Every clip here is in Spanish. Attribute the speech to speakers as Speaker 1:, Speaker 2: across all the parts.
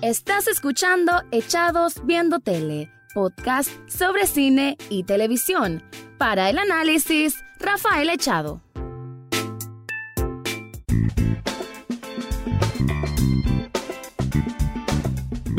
Speaker 1: Estás escuchando Echados Viendo Tele, podcast sobre cine y televisión. Para el análisis, Rafael Echado.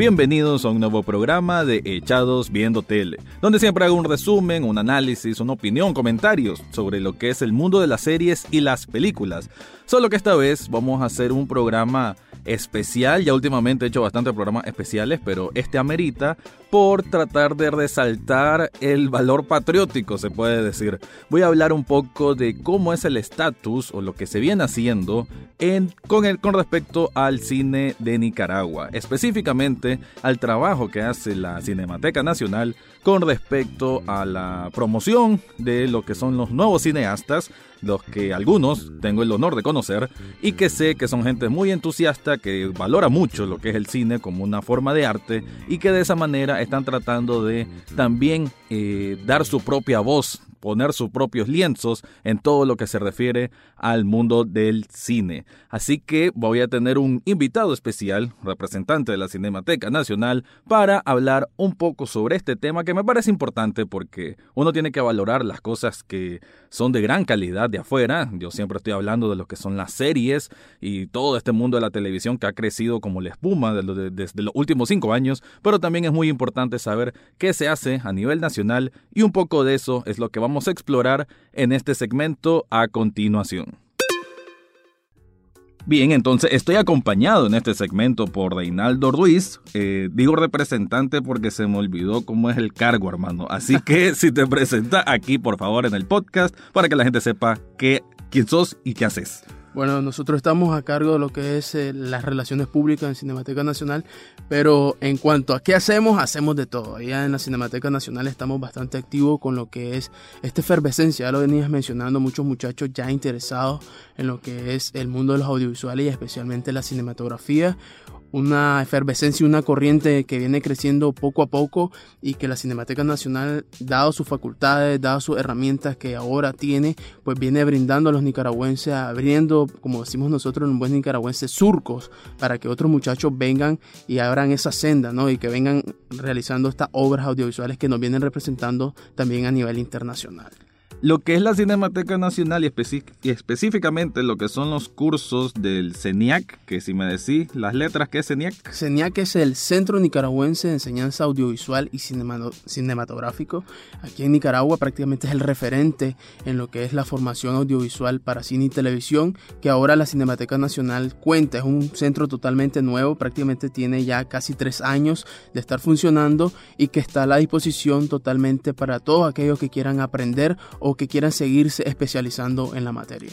Speaker 2: Bienvenidos a un nuevo programa de Echados Viendo Tele, donde siempre hago un resumen, un análisis, una opinión, comentarios sobre lo que es el mundo de las series y las películas. Solo que esta vez vamos a hacer un programa especial. Ya últimamente he hecho bastantes programas especiales, pero este amerita por tratar de resaltar el valor patriótico, se puede decir. Voy a hablar un poco de cómo es el estatus o lo que se viene haciendo en, con, el, con respecto al cine de Nicaragua, específicamente al trabajo que hace la Cinemateca Nacional con respecto a la promoción de lo que son los nuevos cineastas, los que algunos tengo el honor de conocer y que sé que son gente muy entusiasta, que valora mucho lo que es el cine como una forma de arte y que de esa manera están tratando de también eh, dar su propia voz poner sus propios lienzos en todo lo que se refiere al mundo del cine. Así que voy a tener un invitado especial, representante de la Cinemateca Nacional, para hablar un poco sobre este tema que me parece importante porque uno tiene que valorar las cosas que son de gran calidad de afuera. Yo siempre estoy hablando de lo que son las series y todo este mundo de la televisión que ha crecido como la espuma desde los últimos cinco años, pero también es muy importante saber qué se hace a nivel nacional y un poco de eso es lo que vamos vamos a explorar en este segmento a continuación. Bien, entonces estoy acompañado en este segmento por Reinaldo Ruiz. Eh, digo representante porque se me olvidó cómo es el cargo, hermano. Así que si te presenta aquí, por favor, en el podcast, para que la gente sepa qué, quién sos y qué haces.
Speaker 3: Bueno, nosotros estamos a cargo de lo que es eh, las relaciones públicas en Cinemateca Nacional, pero en cuanto a qué hacemos, hacemos de todo. Allá en la Cinemateca Nacional estamos bastante activos con lo que es esta efervescencia, ya lo venías mencionando, muchos muchachos ya interesados en lo que es el mundo de los audiovisuales y especialmente la cinematografía una efervescencia, una corriente que viene creciendo poco a poco y que la Cinemateca Nacional, dado sus facultades, dado sus herramientas que ahora tiene, pues viene brindando a los nicaragüenses, abriendo, como decimos nosotros en un buen nicaragüense, surcos para que otros muchachos vengan y abran esa senda, ¿no? Y que vengan realizando estas obras audiovisuales que nos vienen representando también a nivel internacional
Speaker 2: lo que es la Cinemateca Nacional y, específicamente lo que son los cursos del CENIAC, que si me decís las letras, ¿qué es CENIAC?
Speaker 3: CENIAC es el Centro Nicaragüense de Enseñanza Audiovisual y Cinematográfico. Aquí en Nicaragua prácticamente es el referente en lo que es la formación audiovisual para cine y televisión, que ahora la Cinemateca Nacional cuenta. Es un centro totalmente nuevo, prácticamente tiene ya casi tres años de estar funcionando y que está a la disposición totalmente para todos aquellos que quieran aprender o que quieran seguirse especializando en la materia.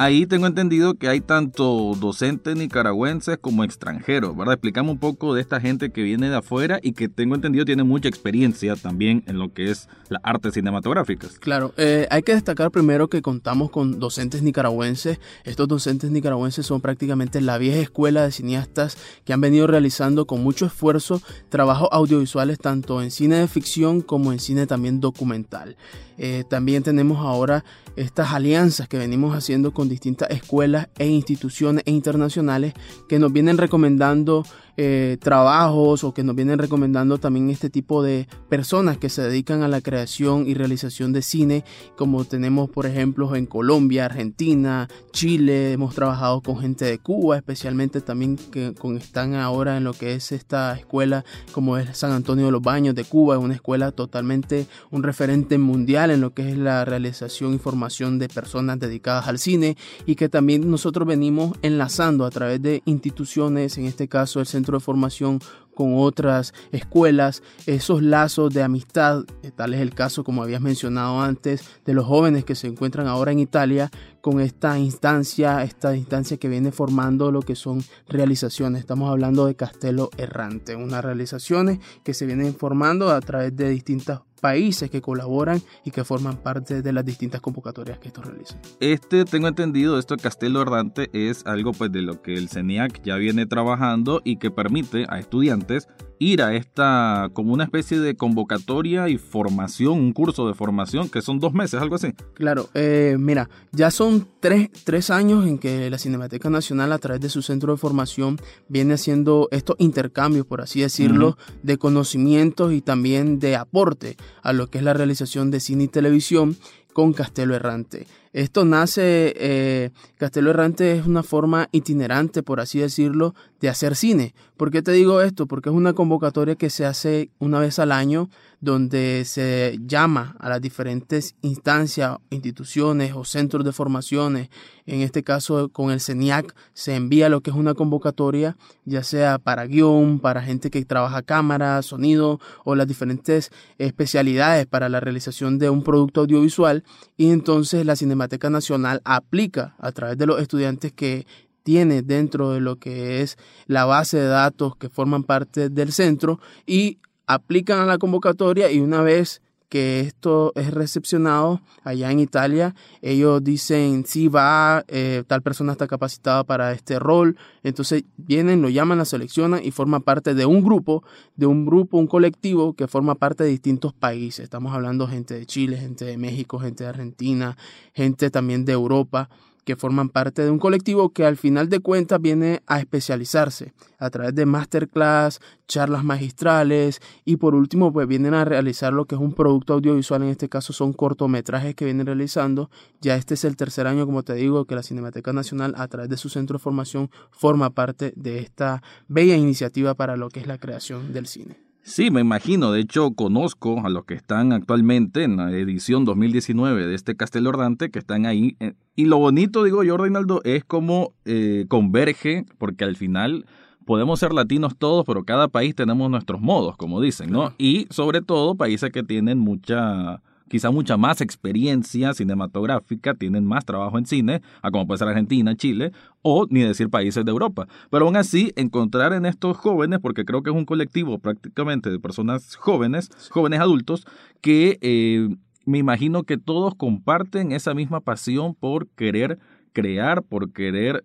Speaker 2: Ahí tengo entendido que hay tanto docentes nicaragüenses como extranjeros, ¿verdad? Explícame un poco de esta gente que viene de afuera y que tengo entendido tiene mucha experiencia también en lo que es las artes cinematográficas.
Speaker 3: Claro, eh, hay que destacar primero que contamos con docentes nicaragüenses. Estos docentes nicaragüenses son prácticamente la vieja escuela de cineastas que han venido realizando con mucho esfuerzo trabajos audiovisuales tanto en cine de ficción como en cine también documental. Eh, también tenemos ahora estas alianzas que venimos haciendo con distintas escuelas e instituciones internacionales que nos vienen recomendando eh, trabajos o que nos vienen recomendando también este tipo de personas que se dedican a la creación y realización de cine, como tenemos por ejemplo en Colombia, Argentina, Chile, hemos trabajado con gente de Cuba, especialmente también que con, están ahora en lo que es esta escuela como es San Antonio de los Baños de Cuba, es una escuela totalmente un referente mundial en lo que es la realización y formación de personas dedicadas al cine y que también nosotros venimos enlazando a través de instituciones, en este caso el Centro de formación con otras escuelas, esos lazos de amistad, eh, tal es el caso como habías mencionado antes, de los jóvenes que se encuentran ahora en Italia con esta instancia, esta instancia que viene formando lo que son realizaciones. Estamos hablando de Castelo Errante, unas realizaciones que se vienen formando a través de distintas países que colaboran y que forman parte de las distintas convocatorias que estos realizan.
Speaker 2: Este, tengo entendido, esto de Castelo Ardante es algo pues de lo que el CENIAC ya viene trabajando y que permite a estudiantes ir a esta, como una especie de convocatoria y formación, un curso de formación, que son dos meses, algo así.
Speaker 3: Claro, eh, mira, ya son tres, tres, años en que la Cinemateca Nacional a través de su centro de formación viene haciendo estos intercambios, por así decirlo, de conocimientos y también de aporte a lo que es la realización de cine y televisión con Castelo Errante. Esto nace, eh, Castelo Errante es una forma itinerante, por así decirlo, de hacer cine. ¿Por qué te digo esto? Porque es una convocatoria que se hace una vez al año donde se llama a las diferentes instancias, instituciones o centros de formaciones. En este caso, con el CENIAC se envía lo que es una convocatoria, ya sea para guion, para gente que trabaja cámara, sonido o las diferentes especialidades para la realización de un producto audiovisual. Y entonces la Cinemateca Nacional aplica a través de los estudiantes que tiene dentro de lo que es la base de datos que forman parte del centro y aplican a la convocatoria y una vez que esto es recepcionado allá en Italia, ellos dicen si va, eh, tal persona está capacitada para este rol, entonces vienen, lo llaman, la seleccionan y forma parte de un grupo, de un grupo, un colectivo que forma parte de distintos países. Estamos hablando gente de Chile, gente de México, gente de Argentina, gente también de Europa que forman parte de un colectivo que al final de cuentas viene a especializarse a través de masterclass, charlas magistrales y por último pues vienen a realizar lo que es un producto audiovisual, en este caso son cortometrajes que vienen realizando. Ya este es el tercer año, como te digo, que la Cinemateca Nacional a través de su centro de formación forma parte de esta bella iniciativa para lo que es la creación del cine.
Speaker 2: Sí, me imagino. De hecho, conozco a los que están actualmente en la edición 2019 de este Castelo Ordante, que están ahí. Eh, y lo bonito, digo yo, Reinaldo, es como eh, converge, porque al final podemos ser latinos todos, pero cada país tenemos nuestros modos, como dicen, ¿no? Y sobre todo países que tienen mucha quizá mucha más experiencia cinematográfica, tienen más trabajo en cine, a como puede ser Argentina, Chile, o ni decir países de Europa. Pero aún así, encontrar en estos jóvenes, porque creo que es un colectivo prácticamente de personas jóvenes, jóvenes adultos, que eh, me imagino que todos comparten esa misma pasión por querer crear, por querer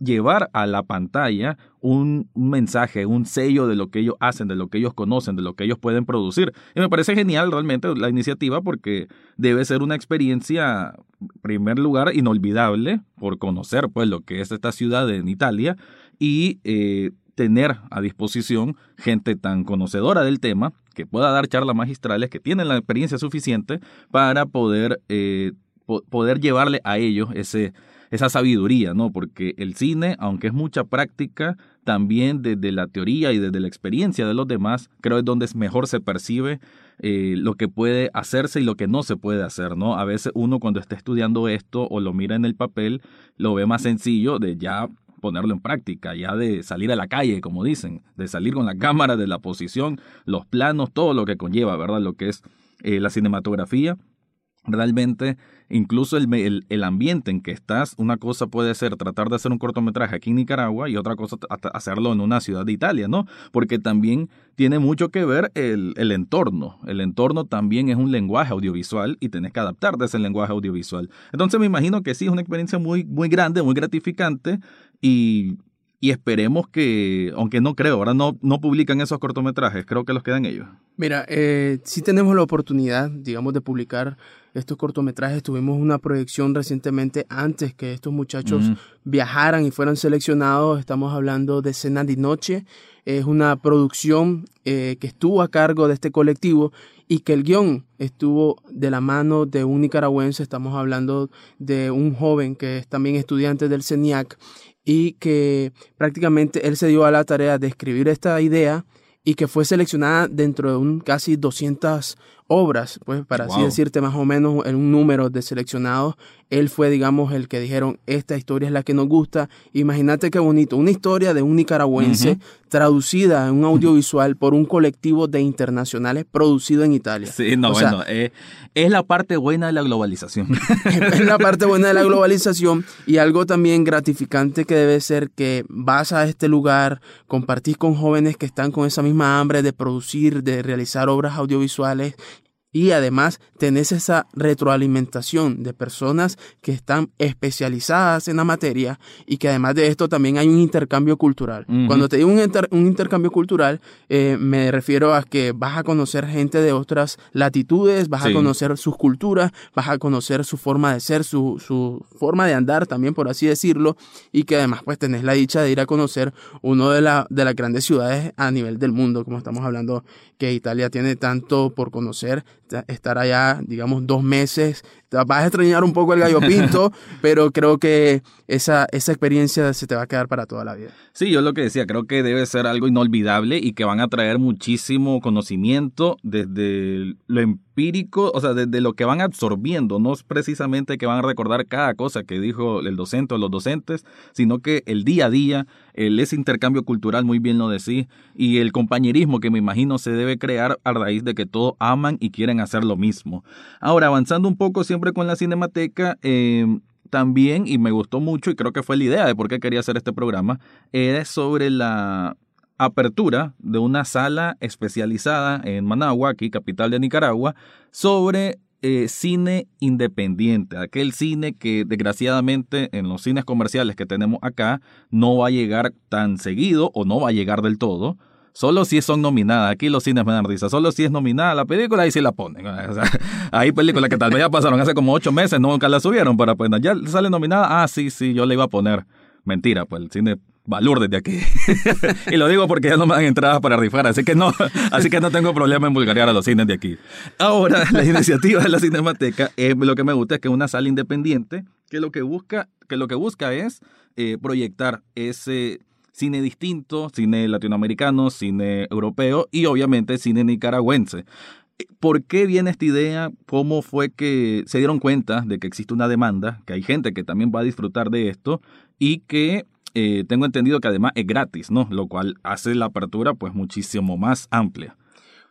Speaker 2: llevar a la pantalla un, mensaje, un sello de lo que ellos hacen, de lo que ellos conocen, de lo que ellos pueden producir. Y me parece genial realmente la iniciativa porque debe ser una experiencia, en primer lugar, inolvidable por conocer pues lo que es esta ciudad en Italia y eh, tener a disposición gente tan conocedora del tema que pueda dar charlas magistrales, que tienen la experiencia suficiente para poder, eh, poder llevarle a ellos ese esa sabiduría, ¿no? Porque el cine, aunque es mucha práctica, también desde la teoría y desde la experiencia de los demás, creo es donde mejor se percibe eh, lo que puede hacerse y lo que no se puede hacer, ¿no? A veces uno cuando está estudiando esto o lo mira en el papel, lo ve más sencillo de ya ponerlo en práctica, ya de salir a la calle, como dicen, de salir con la cámara, de la posición, los planos, todo lo que conlleva, ¿verdad? Lo que es eh, la cinematografía realmente incluso el, el, ambiente en que estás, una cosa puede ser tratar de hacer un cortometraje aquí en Nicaragua y otra cosa hacerlo en una ciudad de Italia, ¿no? Porque también tiene mucho que ver el, el entorno. El entorno también es un lenguaje audiovisual y tenés que adaptarte a ese lenguaje audiovisual. Entonces me imagino que sí, es una experiencia muy, muy grande, muy gratificante y y esperemos que, aunque no creo, ahora no, no publican esos cortometrajes, creo que los quedan ellos.
Speaker 3: Mira, eh, sí tenemos la oportunidad, digamos, de publicar estos cortometrajes. Tuvimos una proyección recientemente antes que estos muchachos viajaran y fueran seleccionados. Estamos hablando de Cena de Noche. Es una producción eh, que estuvo a cargo de este colectivo y que el guion estuvo de la mano de un nicaragüense. Estamos hablando de un joven que es también estudiante del CENIAC y que prácticamente él se dio a la tarea de escribir esta idea y que fue seleccionada dentro de un casi 200 obras, pues para así decirte más o menos en un número de seleccionados, él fue, digamos, el que dijeron, esta historia es la que nos gusta. Imagínate qué bonito, una historia de un nicaragüense traducida en un audiovisual por un colectivo de internacionales producido en Italia.
Speaker 2: Sí, no, bueno, eh, es la parte buena de la globalización.
Speaker 3: es la parte buena de la globalización y algo también gratificante que debe ser que vas a este lugar, compartís con jóvenes que están con esa misma hambre de producir, de realizar obras audiovisuales y además tenés esa retroalimentación de personas que están especializadas en la materia y que además de esto también hay un intercambio cultural. Cuando te digo un, un intercambio cultural, eh, me refiero a que vas a conocer gente de otras latitudes, vas a conocer sus culturas, vas a conocer su forma de ser, su, su, forma de andar también, por así decirlo, y que además pues tenés la dicha de ir a conocer uno de, la, de las grandes ciudades a nivel del mundo, como estamos hablando que Italia tiene tanto por conocer, estar allá, digamos, dos meses. Vas a extrañar un poco el gallo pinto, pero creo que esa, esa experiencia se te va a quedar para toda la vida.
Speaker 2: Sí, yo lo que decía, creo que debe ser algo inolvidable y que van a traer muchísimo conocimiento desde lo empírico, o sea, desde lo que van absorbiendo, no es precisamente que van a recordar cada cosa que dijo el docente o los docentes, sino que el día a día, el, ese intercambio cultural, muy bien lo decís, y el compañerismo que me imagino se debe crear a raíz de que todos aman y quieren hacer lo mismo. Ahora, avanzando un poco siempre con la cinemateca, eh, también, y me gustó mucho, y creo que fue la idea de por qué quería hacer este programa, es sobre la apertura de una sala especializada en Managua, aquí capital de Nicaragua, sobre eh, cine independiente, aquel cine que desgraciadamente en los cines comerciales que tenemos acá no va a llegar tan seguido o no va a llegar del todo, Solo si son nominadas. Aquí los cines me dan risa. Solo si es nominada la película, ahí sí la ponen. hay películas que tal vez ya pasaron hace como ocho meses, nunca la subieron, para pues ya sale nominada. Ah, sí, sí, yo le iba a poner. Mentira, pues el cine valor desde aquí. y lo digo porque ya no me dan entradas para rifar, así que no, así que no tengo problema en vulgarear a los cines de aquí. Ahora, la iniciativa de la Cinemateca, es lo que me gusta es que es una sala independiente que lo que busca, que lo que busca es eh, proyectar ese cine distinto, cine latinoamericano, cine europeo y obviamente cine nicaragüense. ¿Por qué viene esta idea? ¿Cómo fue que se dieron cuenta de que existe una demanda, que hay gente que también va a disfrutar de esto y que eh, tengo entendido que además es gratis, ¿no? Lo cual hace la apertura pues muchísimo más amplia.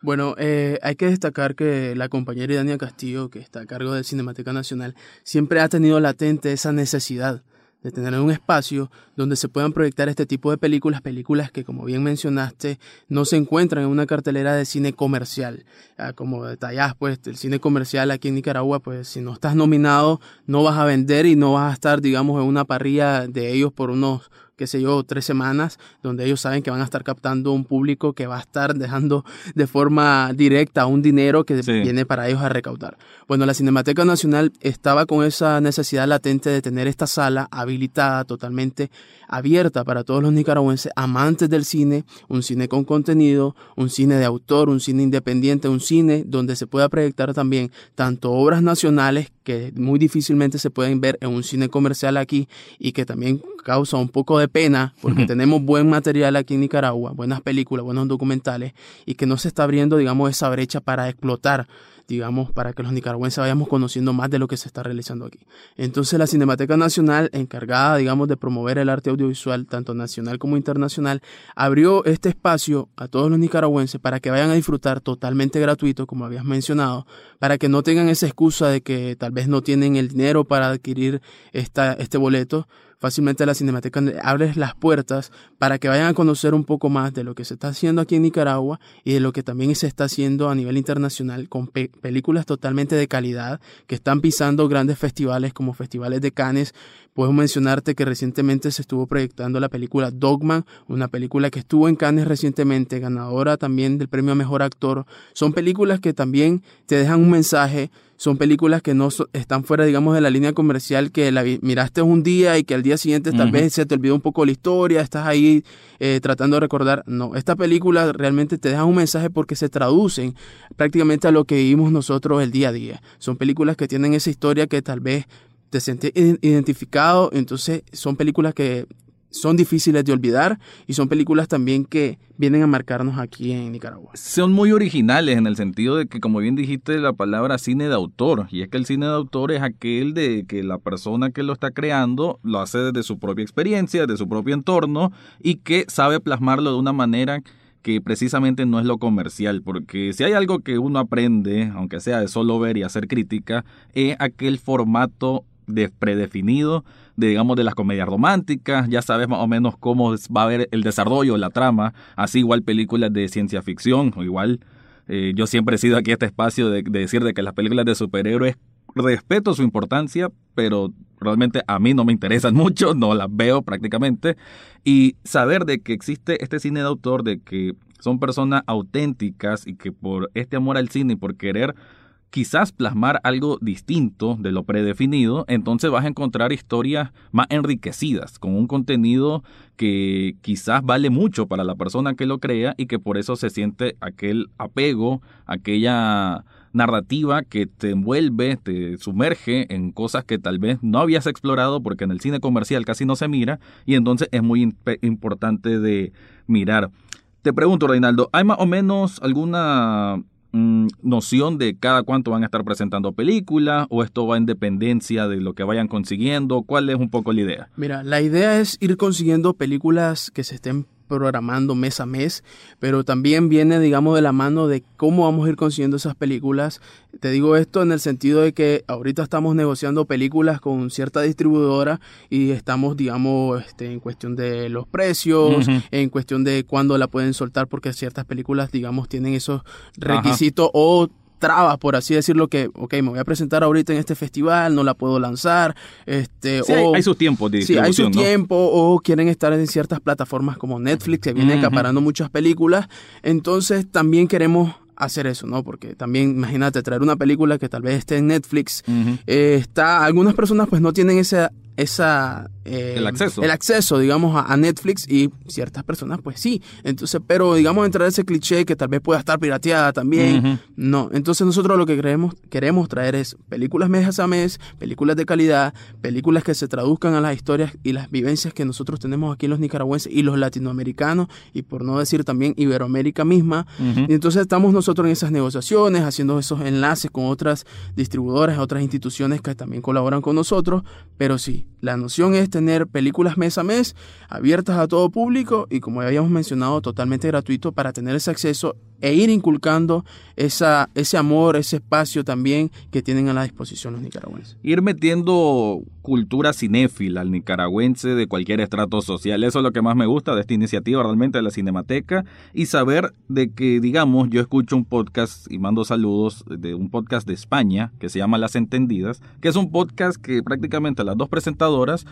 Speaker 3: Bueno, eh, hay que destacar que la compañera Dania Castillo, que está a cargo de Cinemateca Nacional, siempre ha tenido latente esa necesidad de tener un espacio donde se puedan proyectar este tipo de películas, películas que como bien mencionaste no se encuentran en una cartelera de cine comercial. Ah, como detallás, pues el cine comercial aquí en Nicaragua, pues si no estás nominado no vas a vender y no vas a estar, digamos, en una parrilla de ellos por unos qué sé yo, tres semanas, donde ellos saben que van a estar captando un público que va a estar dejando de forma directa un dinero que viene para ellos a recaudar. Bueno, la Cinemateca Nacional estaba con esa necesidad latente de tener esta sala habilitada totalmente abierta para todos los nicaragüenses amantes del cine, un cine con contenido, un cine de autor, un cine independiente, un cine donde se pueda proyectar también tanto obras nacionales que muy difícilmente se pueden ver en un cine comercial aquí y que también causa un poco de pena porque tenemos buen material aquí en Nicaragua, buenas películas, buenos documentales y que no se está abriendo, digamos, esa brecha para explotar digamos, para que los nicaragüenses vayamos conociendo más de lo que se está realizando aquí. Entonces la Cinemateca Nacional, encargada, digamos, de promover el arte audiovisual, tanto nacional como internacional, abrió este espacio a todos los nicaragüenses para que vayan a disfrutar totalmente gratuito, como habías mencionado, para que no tengan esa excusa de que tal vez no tienen el dinero para adquirir esta, este boleto, fácilmente la Cinemateca abre las puertas para que vayan a conocer un poco más de lo que se está haciendo aquí en Nicaragua y de lo que también se está haciendo a nivel internacional con películas totalmente de calidad que están pisando grandes festivales como festivales de Cannes. Puedo mencionarte que recientemente se estuvo proyectando la película Dogman, una película que estuvo en Cannes recientemente, ganadora también del premio mejor actor. Son películas que también te dejan un mensaje son películas que no están fuera, digamos, de la línea comercial, que la miraste un día y que al día siguiente tal vez se te olvidó un poco la historia, estás ahí eh, tratando de recordar. No, esta película realmente te deja un mensaje porque se traducen prácticamente a lo que vivimos nosotros el día a día. Son películas que tienen esa historia que tal vez te sientes identificado, entonces son películas que son difíciles de olvidar y son películas también que vienen a marcarnos aquí en Nicaragua.
Speaker 2: Son muy originales en el sentido de que, como bien dijiste, la palabra cine de autor, y es que el cine de autor es aquel de que la persona que lo está creando lo hace desde su propia experiencia, de su propio entorno, y que sabe plasmarlo de una manera que precisamente no es lo comercial, porque si hay algo que uno aprende, aunque sea de solo ver y hacer crítica, es aquel formato de predefinido de, digamos, de las comedias románticas, ya sabes más o menos cómo va a haber el desarrollo, la trama, así igual películas de ciencia ficción o igual Eh, yo siempre he sido aquí este espacio de, decir de que las películas de superhéroes respeto su importancia, pero realmente a mí no me interesan mucho, no las veo prácticamente. Y saber de que existe este cine de autor, de que son personas auténticas y que por este amor al cine y por querer quizás plasmar algo distinto de lo predefinido, entonces vas a encontrar historias más enriquecidas, con un contenido que quizás vale mucho para la persona que lo crea y que por eso se siente aquel apego, aquella narrativa que te envuelve, te sumerge en cosas que tal vez no habías explorado porque en el cine comercial casi no se mira y entonces es muy importante de mirar. Te pregunto, Reinaldo, ¿hay más o menos alguna Mm, noción de cada cuánto van a estar presentando películas o esto va en dependencia de lo que vayan consiguiendo? ¿Cuál es un poco la idea?
Speaker 3: Mira, la idea es ir consiguiendo películas que se estén programando mes a mes, pero también viene, digamos, de la mano de cómo vamos a ir consiguiendo esas películas. Te digo esto en el sentido de que ahorita estamos negociando películas con cierta distribuidora y estamos, digamos, este, en cuestión de los precios, en cuestión de cuándo la pueden soltar, porque ciertas películas, digamos, tienen esos requisitos o trabas, por así decirlo, que, ok, me voy a presentar ahorita en este festival, no la puedo lanzar, este,
Speaker 2: o... Hay, sus tiempos
Speaker 3: de Sí, hay su tiempo, o quieren estar en ciertas plataformas como Netflix, que viene acaparando muchas películas, entonces también queremos hacer eso, ¿no? Porque también, imagínate, traer una película que tal vez esté en Netflix, eh, está, algunas personas pues no tienen esa esa
Speaker 2: eh, el acceso.
Speaker 3: el acceso digamos a, Netflix y ciertas personas pues sí. Entonces pero digamos entrar ese cliché que tal vez pueda estar pirateada también no. Entonces nosotros lo que queremos queremos traer es películas mes a mes películas de calidad películas que se traduzcan a las historias y las vivencias que nosotros tenemos aquí los nicaragüenses y los latinoamericanos y por no decir también Iberoamérica misma. Y entonces estamos nosotros en esas negociaciones haciendo esos enlaces con otras distribuidoras otras instituciones que también colaboran con nosotros. Pero sí la noción es tener películas mes a mes, abiertas a todo público y como ya habíamos mencionado, totalmente gratuito para tener ese acceso e ir inculcando esa, ese amor, ese espacio también que tienen a la disposición los nicaragüenses.
Speaker 2: Ir metiendo cultura cinéfila al nicaragüense de cualquier estrato social, eso es lo que más me gusta de esta iniciativa realmente de la Cinemateca y saber de que, digamos, yo escucho un podcast y mando saludos de un podcast de España que se llama Las Entendidas, que es un podcast que prácticamente las dos presentadoras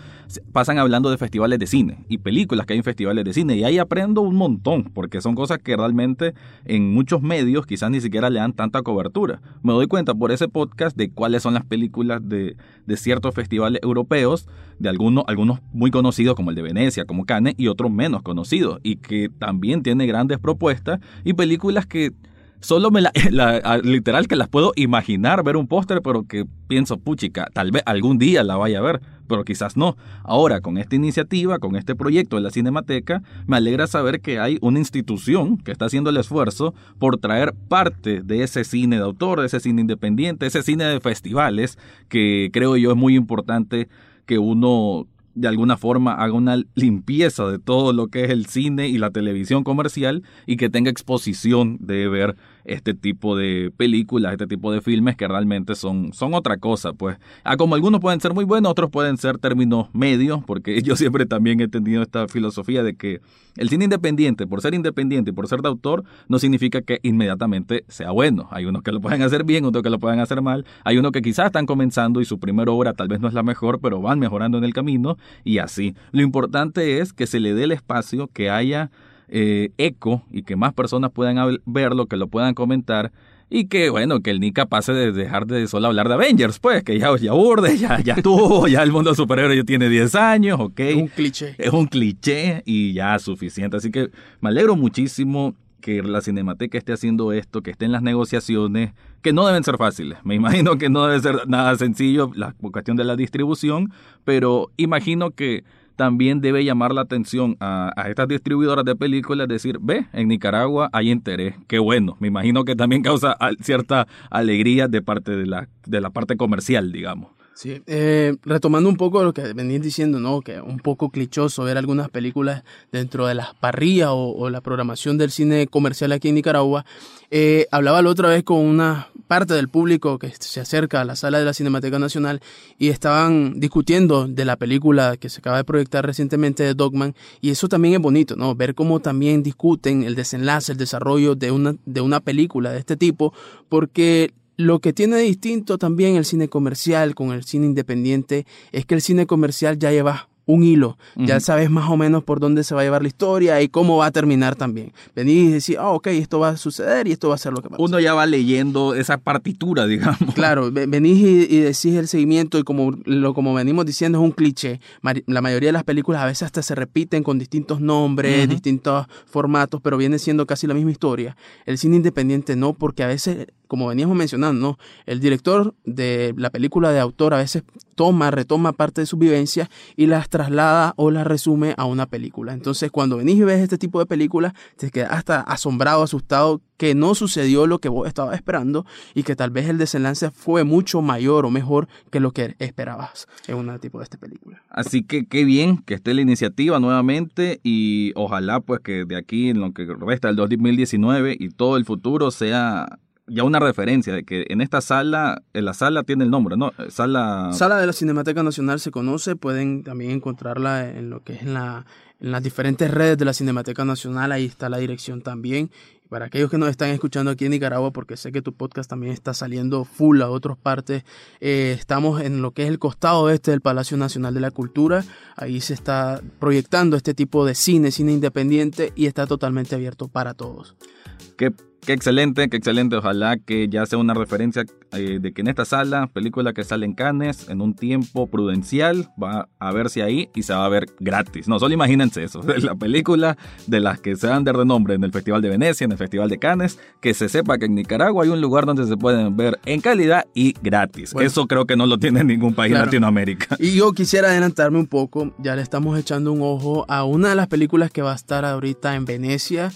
Speaker 2: pasan hablando de festivales de cine y películas que hay en festivales de cine y ahí aprendo un montón porque son cosas que realmente en muchos medios quizás ni siquiera le dan tanta cobertura. Me doy cuenta por ese podcast de cuáles son las películas de, de ciertos festivales europeos, de algunos, algunos muy conocidos como el de Venecia, como Cannes, y otros menos conocidos, y que también tiene grandes propuestas y películas que solo me literal que las puedo imaginar ver un póster, pero que pienso, puchica, tal vez algún día la vaya a ver, pero quizás no. Ahora, con esta iniciativa, con este proyecto de la Cinemateca, me alegra saber que hay una institución que está haciendo el esfuerzo por traer parte de ese cine de autor, de ese cine independiente, ese cine de festivales, que creo yo es muy importante que uno de alguna forma haga una limpieza de todo lo que es el cine y la televisión comercial y que tenga exposición de ver este tipo de películas, este tipo de filmes que realmente son, son otra cosa, pues. Ah, como algunos pueden ser muy buenos, otros pueden ser términos medios, porque yo siempre también he tenido esta filosofía de que el cine independiente, por ser independiente y por ser de autor, no significa que inmediatamente sea bueno. Hay unos que lo pueden hacer bien, otros que lo pueden hacer mal. Hay unos que quizás están comenzando y su primera obra tal vez no es la mejor, pero van mejorando en el camino y así. Lo importante es que se le dé el espacio, que haya eh, eco y que más personas puedan verlo, que lo puedan comentar y que bueno, que el Nika pase de dejar de solo hablar de Avengers, pues, que ya, ya burde, ya, ya estuvo, ya el mundo superhéroe ya tiene 10 años, ok.
Speaker 3: Es un cliché.
Speaker 2: Es un cliché y ya suficiente. Así que me alegro muchísimo que la Cinemateca esté haciendo esto, que esté en las negociaciones, que no deben ser fáciles. Me imagino que no debe ser nada sencillo la cuestión de la distribución, pero imagino que también debe llamar la atención a, estas distribuidoras de películas, decir, ve, en Nicaragua hay interés, qué bueno. Me imagino que también causa cierta alegría de parte de la, de la parte comercial, digamos.
Speaker 3: Sí, eh, retomando un poco lo que venían diciendo, ¿no? Que un poco clichoso ver algunas películas dentro de las parrillas o, la programación del cine comercial aquí en Nicaragua. Eh, hablaba la otra vez con unas parte del público que se acerca a la sala de la Cinemateca Nacional y estaban discutiendo de la película que se acaba de proyectar recientemente de Dogman y eso también es bonito, ¿no? Ver cómo también discuten el desenlace, el desarrollo de una, de una película de este tipo, porque lo que tiene distinto también el cine comercial con el cine independiente es que el cine comercial ya lleva un hilo. Ya sabes más o menos por dónde se va a llevar la historia y cómo va a terminar también. Venís y decís, ah, ok, esto va a suceder y esto va a ser lo que va a
Speaker 2: Uno ya va leyendo esa partitura, digamos.
Speaker 3: Claro, venís y, decís el seguimiento y como, lo, como venimos diciendo es un cliché. La mayoría de las películas a veces hasta se repiten con distintos nombres, distintos formatos, pero viene siendo casi la misma historia. El cine independiente no, porque a veces como veníamos mencionando, el director de la película de autor a veces toma, retoma parte de su vivencia y las traslada o las resume a una película. Entonces, cuando venís y ves este tipo de películas, te quedas hasta asombrado, asustado, que no sucedió lo que vos estabas esperando y que tal vez el desenlace fue mucho mayor o mejor que lo que esperabas en un tipo de esta película.
Speaker 2: Así que qué bien que esté la iniciativa nuevamente y ojalá pues que de aquí en lo que resta del 2019 y todo el futuro sea ya una referencia de que en esta sala, en la sala tiene el nombre, ¿no?
Speaker 3: Sala... Sala de la Cinemateca Nacional se conoce, pueden también encontrarla en lo que es en, la, en las diferentes redes de la Cinemateca Nacional, ahí está la dirección también. Para aquellos que nos están escuchando aquí en Nicaragua, porque sé que tu podcast también está saliendo full a otras partes, eh, estamos en lo que es el costado este del Palacio Nacional de la Cultura. Ahí se está proyectando este tipo de cine, cine independiente, y está totalmente abierto para todos.
Speaker 2: ¿Qué Qué excelente, qué excelente. Ojalá que ya sea una referencia eh, de que en esta sala, película que sale en Cannes, en un tiempo prudencial, va a verse ahí y se va a ver gratis. No, solo imagínense eso. La película de las que se dan de renombre en el Festival de Venecia, en el Festival de Cannes, que se sepa que en Nicaragua hay un lugar donde se pueden ver en calidad y gratis. eso creo que no lo tiene ningún país de Latinoamérica.
Speaker 3: Y yo quisiera adelantarme un poco. Ya le estamos echando un ojo a una de las películas que va a estar ahorita en Venecia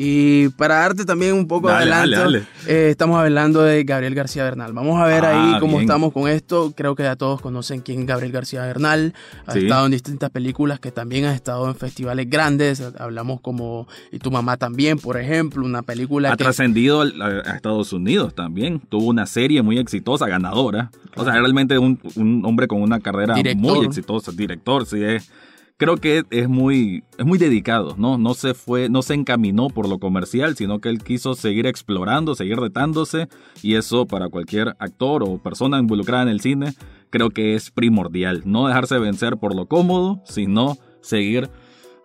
Speaker 3: y para darte también un poco adelanto, eh, estamos hablando de Gabriel García Bernal. Vamos a ver ahí ah, cómo estamos con esto. Creo que ya todos conocen quién es Gabriel García Bernal. Ha estado en distintas películas que también ha estado en festivales grandes. Hablamos como Y tu mamá también, por ejemplo, una película
Speaker 2: ha trascendido a Estados Unidos también. Tuvo una serie muy exitosa, ganadora. O sea, realmente un, un hombre con una carrera muy exitosa. Director, sí es creo que es muy, es muy dedicado, ¿no? No se fue, no se encaminó por lo comercial, sino que él quiso seguir explorando, seguir retándose, y eso para cualquier actor o persona involucrada en el cine, creo que es primordial. No dejarse vencer por lo cómodo, sino seguir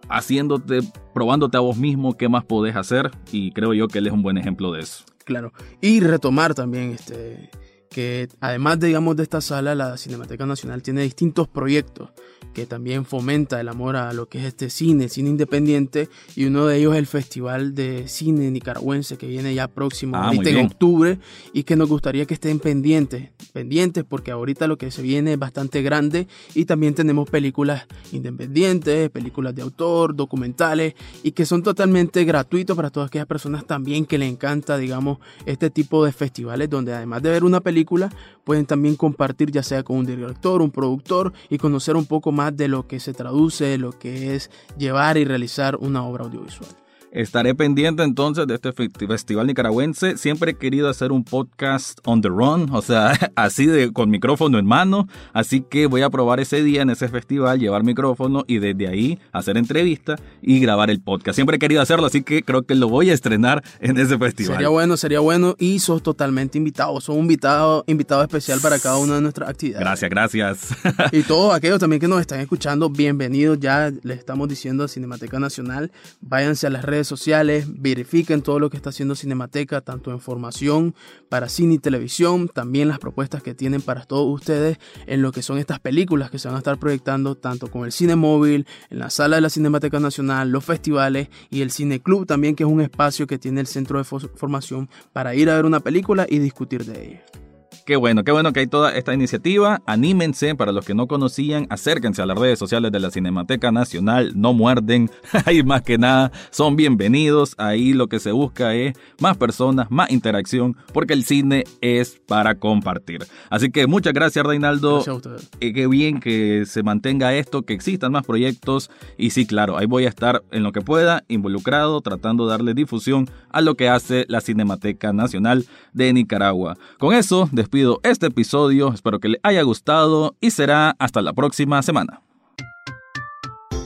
Speaker 2: haciéndote, probándote a vos mismo qué más podés hacer, y creo yo que él es un buen ejemplo de eso.
Speaker 3: Claro, y retomar también este que además digamos de esta sala, la Cinemateca Nacional tiene distintos proyectos que también fomenta el amor a lo que es este cine, cine independiente, y uno de ellos es el Festival de Cine Nicaragüense que viene ya próximo, ah, ahorita en octubre, y que nos gustaría que estén pendientes, pendientes, porque ahorita lo que se viene es bastante grande, y también tenemos películas independientes, películas de autor, documentales, y que son totalmente gratuitos para todas aquellas personas también que le encanta, digamos, este tipo de festivales, donde además de ver una película, pueden también compartir ya sea con un director, un productor, y conocer un poco más de lo que se traduce, lo que es llevar y realizar una obra audiovisual.
Speaker 2: Estaré pendiente entonces de este festival nicaragüense. Siempre he querido hacer un podcast on the run, o sea, así de con micrófono en mano. Así que voy a probar ese día en ese festival, llevar micrófono y desde ahí hacer entrevista y grabar el podcast. Siempre he querido hacerlo, así que creo que lo voy a estrenar en ese festival.
Speaker 3: Sería bueno, sería bueno y sos totalmente invitado. Sos un invitado, invitado especial para cada una de nuestras actividades.
Speaker 2: Gracias, gracias.
Speaker 3: y todos aquellos también que nos están escuchando, bienvenidos. Ya les estamos diciendo a Cinemateca Nacional, váyanse a las redes sociales, verifiquen todo lo que está haciendo Cinemateca, tanto en formación para cine y televisión, también las propuestas que tienen para todos ustedes en lo que son estas películas que se van a estar proyectando, tanto con el cine móvil, en la sala de la Cinemateca Nacional, los festivales y el Cine Club también, que es un espacio que tiene el centro de formación para ir a ver una película y discutir de ella.
Speaker 2: Qué bueno, qué bueno que hay toda esta iniciativa. Anímense, para los que no conocían, acérquense a las redes sociales de la Cinemateca Nacional, no muerden, ahí más que nada, son bienvenidos. Ahí lo que se busca es más personas, más interacción, porque el cine es para compartir. Así que muchas gracias, Reinaldo.
Speaker 3: Gracias a ustedes.
Speaker 2: Eh, qué bien que se mantenga esto, que existan más proyectos. Y sí, claro, ahí voy a estar en lo que pueda, involucrado, tratando de darle difusión a lo que hace la Cinemateca Nacional de Nicaragua. Con eso, este episodio. Espero que le haya gustado y será hasta la próxima semana.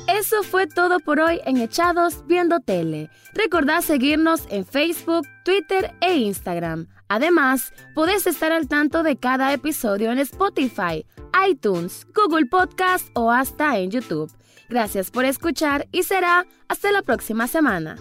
Speaker 1: Eso fue todo por hoy en Echados Viendo Tele. Recordá seguirnos en Facebook, Twitter e Instagram. Además, podés estar al tanto de cada episodio en Spotify, iTunes, Google Podcast o hasta en YouTube. Gracias por escuchar y será hasta la próxima semana.